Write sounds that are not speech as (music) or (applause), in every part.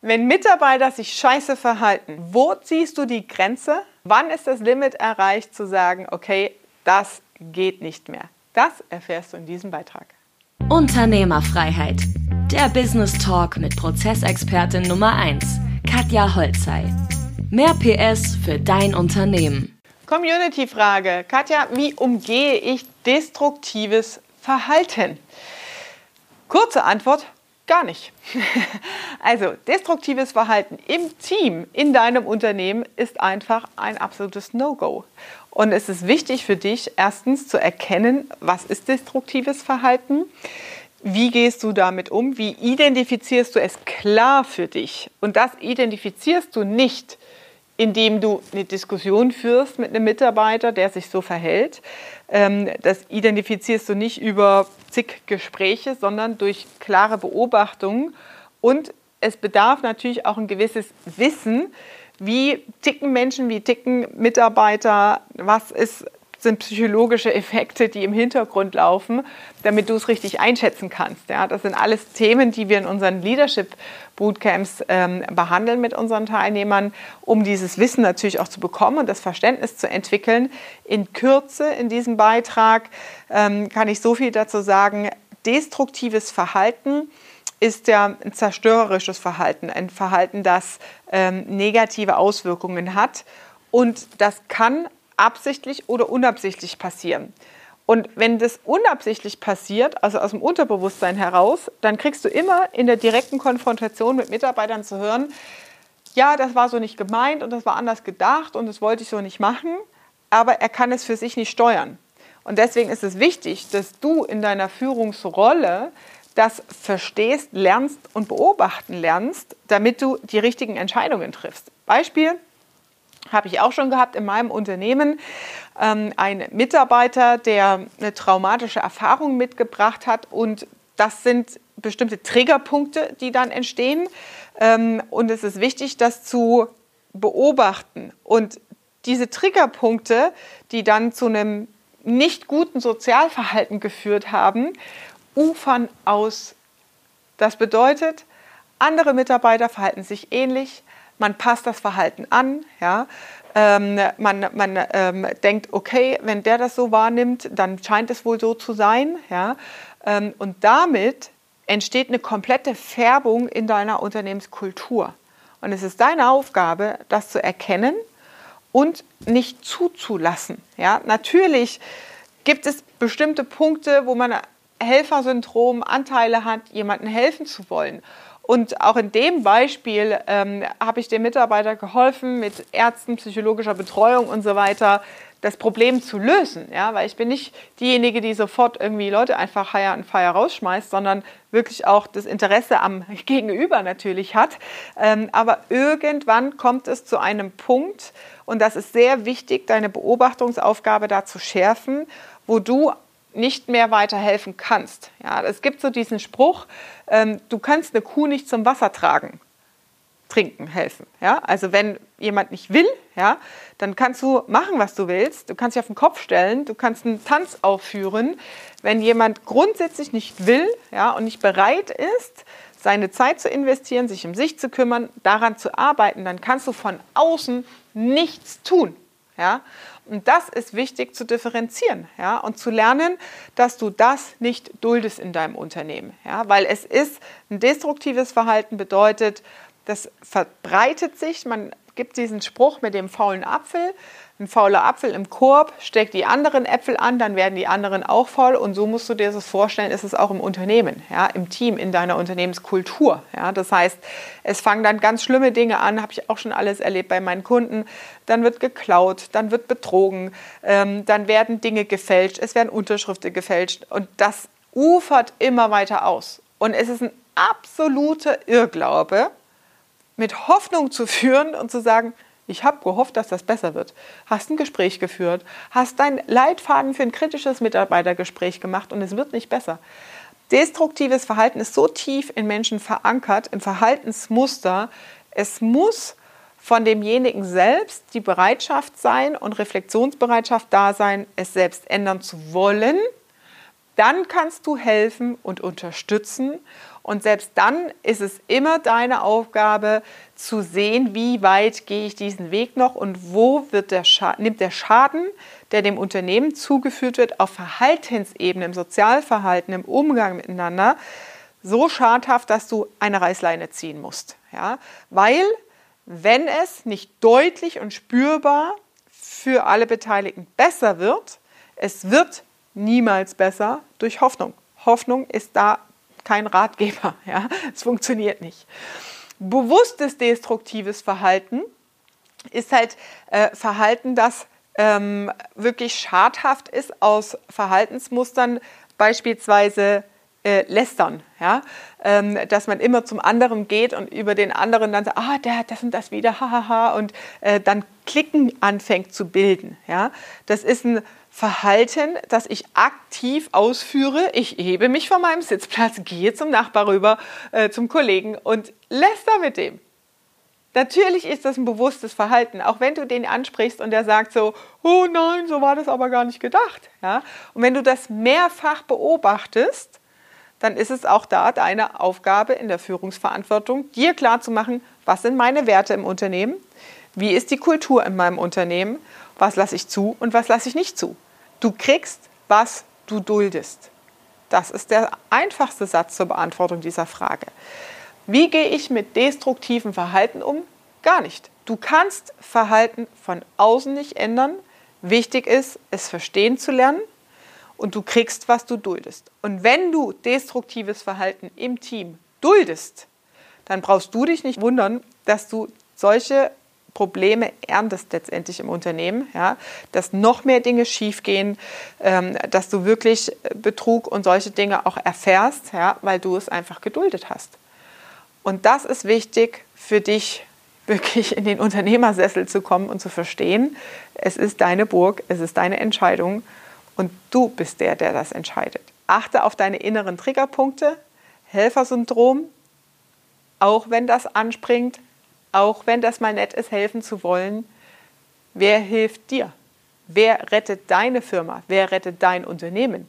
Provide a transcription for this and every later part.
Wenn Mitarbeiter sich scheiße verhalten, wo ziehst du die Grenze? Wann ist das Limit erreicht zu sagen, okay, das geht nicht mehr? Das erfährst du in diesem Beitrag. Unternehmerfreiheit. Der Business Talk mit Prozessexpertin Nummer 1, Katja Holzei. Mehr PS für dein Unternehmen. Community-Frage. Katja, wie umgehe ich destruktives Verhalten? Kurze Antwort, Gar nicht. (laughs) Also destruktives Verhalten im Team, in deinem Unternehmen ist einfach ein absolutes No-Go. Und es ist wichtig für dich, erstens zu erkennen, was ist destruktives Verhalten, wie gehst du damit um, wie identifizierst du es klar für dich. Und das identifizierst du nicht, indem du eine Diskussion führst mit einem Mitarbeiter, der sich so verhält. Ähm, das identifizierst du nicht über zig Gespräche, sondern durch klare Beobachtungen. Und es bedarf natürlich auch ein gewisses Wissen, wie ticken Menschen, wie ticken Mitarbeiter, was ist sind psychologische Effekte, die im Hintergrund laufen, damit du es richtig einschätzen kannst. Ja, das sind alles Themen, die wir in unseren Leadership Bootcamps ähm, behandeln mit unseren Teilnehmern, um dieses Wissen natürlich auch zu bekommen und das Verständnis zu entwickeln. In Kürze in diesem Beitrag ähm, kann ich so viel dazu sagen. Destruktives Verhalten ist ja ein zerstörerisches Verhalten, ein Verhalten, das ähm, negative Auswirkungen hat. Und das kann absichtlich oder unabsichtlich passieren. Und wenn das unabsichtlich passiert, also aus dem Unterbewusstsein heraus, dann kriegst du immer in der direkten Konfrontation mit Mitarbeitern zu hören, ja, das war so nicht gemeint und das war anders gedacht und das wollte ich so nicht machen, aber er kann es für sich nicht steuern. Und deswegen ist es wichtig, dass du in deiner Führungsrolle das verstehst, lernst und beobachten lernst, damit du die richtigen Entscheidungen triffst. Beispiel, habe ich auch schon gehabt in meinem Unternehmen. Ähm, ein Mitarbeiter, der eine traumatische Erfahrung mitgebracht hat und das sind bestimmte Triggerpunkte, die dann entstehen. Ähm, und es ist wichtig, das zu beobachten. Und diese Triggerpunkte, die dann zu einem nicht guten Sozialverhalten geführt haben, ufern aus. Das bedeutet, andere Mitarbeiter verhalten sich ähnlich, man passt das Verhalten an, ja. Ähm, man man ähm, denkt, okay, wenn der das so wahrnimmt, dann scheint es wohl so zu sein, ja. Ähm, und damit entsteht eine komplette Färbung in deiner Unternehmenskultur. Und es ist deine Aufgabe, das zu erkennen und nicht zuzulassen. Ja, natürlich gibt es bestimmte Punkte, wo man Helfersyndrom, Anteile hat, jemandem helfen zu wollen. Und auch in dem Beispiel ähm, habe ich dem Mitarbeiter geholfen, mit Ärzten, psychologischer Betreuung und so weiter das Problem zu lösen. Ja? Weil ich bin nicht diejenige, die sofort irgendwie Leute einfach Hire and Fire rausschmeißt, sondern wirklich auch das Interesse am (laughs) Gegenüber natürlich hat. Ähm, aber irgendwann kommt es zu einem Punkt, und das ist sehr wichtig, deine Beobachtungsaufgabe da zu schärfen, wo du nicht mehr weiterhelfen kannst. Ja, es gibt so diesen Spruch, ähm, du kannst eine Kuh nicht zum Wasser tragen, trinken helfen. Ja, also wenn jemand nicht will, ja, dann kannst du machen, was du willst. Du kannst dich auf den Kopf stellen, du kannst einen Tanz aufführen. Wenn jemand grundsätzlich nicht will, ja, und nicht bereit ist, seine Zeit zu investieren, sich um sich zu kümmern, daran zu arbeiten, dann kannst du von außen nichts tun. Ja? Und das ist wichtig zu differenzieren ja? und zu lernen, dass du das nicht duldest in deinem Unternehmen. Ja? Weil es ist ein destruktives Verhalten, bedeutet, das verbreitet sich. Man gibt diesen Spruch mit dem faulen Apfel ein fauler Apfel im Korb, steck die anderen Äpfel an, dann werden die anderen auch faul. Und so musst du dir das vorstellen, ist es auch im Unternehmen, ja, im Team, in deiner Unternehmenskultur. Ja. Das heißt, es fangen dann ganz schlimme Dinge an, habe ich auch schon alles erlebt bei meinen Kunden. Dann wird geklaut, dann wird betrogen, ähm, dann werden Dinge gefälscht, es werden Unterschriften gefälscht. Und das ufert immer weiter aus. Und es ist ein absoluter Irrglaube, mit Hoffnung zu führen und zu sagen, ich habe gehofft, dass das besser wird. Hast ein Gespräch geführt, hast deinen Leitfaden für ein kritisches Mitarbeitergespräch gemacht und es wird nicht besser. Destruktives Verhalten ist so tief in Menschen verankert, im Verhaltensmuster. Es muss von demjenigen selbst die Bereitschaft sein und Reflexionsbereitschaft da sein, es selbst ändern zu wollen. Dann kannst du helfen und unterstützen Und selbst dann ist es immer deine Aufgabe zu sehen, wie weit gehe ich diesen Weg noch und wo wird der nimmt der Schaden, der dem Unternehmen zugeführt wird, auf Verhaltensebene, im Sozialverhalten, im Umgang miteinander, so schadhaft, dass du eine Reißleine ziehen musst. Ja? Weil, wenn es nicht deutlich und spürbar für alle Beteiligten besser wird, es wird niemals besser durch Hoffnung. Hoffnung ist da kein Ratgeber. (laughs) Ja? Es funktioniert nicht. Bewusstes destruktives Verhalten ist halt äh, Verhalten, das ähm, wirklich schadhaft ist aus Verhaltensmustern, beispielsweise äh, lästern, ja? Ähm, dass man immer zum anderen geht und über den anderen dann sagt, ah, der hat das und das wieder, hahaha, und äh, dann Klicken anfängt zu bilden. Ja? Das ist ein Verhalten, das ich aktiv ausführe. Ich hebe mich von meinem Sitzplatz, gehe zum Nachbar rüber, äh, zum Kollegen und läster mit dem. Natürlich ist das ein bewusstes Verhalten, auch wenn du den ansprichst und der sagt so, oh nein, so war das aber gar nicht gedacht. Ja? Und wenn du das mehrfach beobachtest, dann ist es auch da deine Aufgabe in der Führungsverantwortung, dir klarzumachen, was sind meine Werte im Unternehmen, wie ist die Kultur in meinem Unternehmen, was lasse ich zu und was lasse ich nicht zu. Du kriegst, was du duldest. Das ist der einfachste Satz zur Beantwortung dieser Frage. Wie gehe ich mit destruktivem Verhalten um? Gar nicht. Du kannst Verhalten von außen nicht ändern. Wichtig ist, es verstehen zu lernen und du kriegst, was du duldest. Und wenn du destruktives Verhalten im Team duldest, dann brauchst du dich nicht wundern, dass du solche Probleme erntest letztendlich im Unternehmen, ja, dass noch mehr Dinge schiefgehen, ähm, dass du wirklich Betrug und solche Dinge auch erfährst, ja, weil du es einfach geduldet hast. Und das ist wichtig für dich, (laughs) wirklich in den Unternehmersessel zu kommen und zu verstehen, es ist deine Burg, es ist deine Entscheidung und du bist der, der das entscheidet. Achte auf deine inneren Triggerpunkte, Helfersyndrom, auch wenn das anspringt, auch wenn das mal nett ist, helfen zu wollen, wer hilft dir? Wer rettet deine Firma? Wer rettet dein Unternehmen?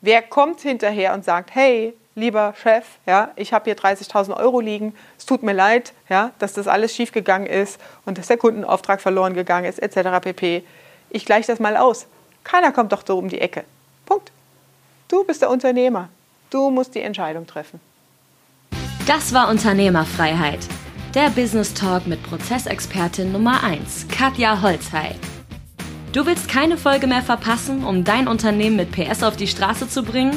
Wer kommt hinterher und sagt, hey, lieber Chef, ja, ich habe hier 30.000 Euro liegen, es tut mir leid, ja, dass das alles schiefgegangen ist und dass der Kundenauftrag verloren gegangen ist, etc. pp. Ich gleiche das mal aus. Keiner kommt doch so um die Ecke. Punkt. Du bist der Unternehmer. Du musst die Entscheidung treffen. Das war Unternehmerfreiheit der Business Talk mit Prozessexpertin Nummer 1, Katja Holzhey. Du willst keine Folge mehr verpassen, um dein Unternehmen mit PS auf die Straße zu bringen?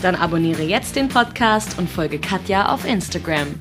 Dann abonniere jetzt den Podcast und folge Katja auf Instagram.